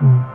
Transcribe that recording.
Mm.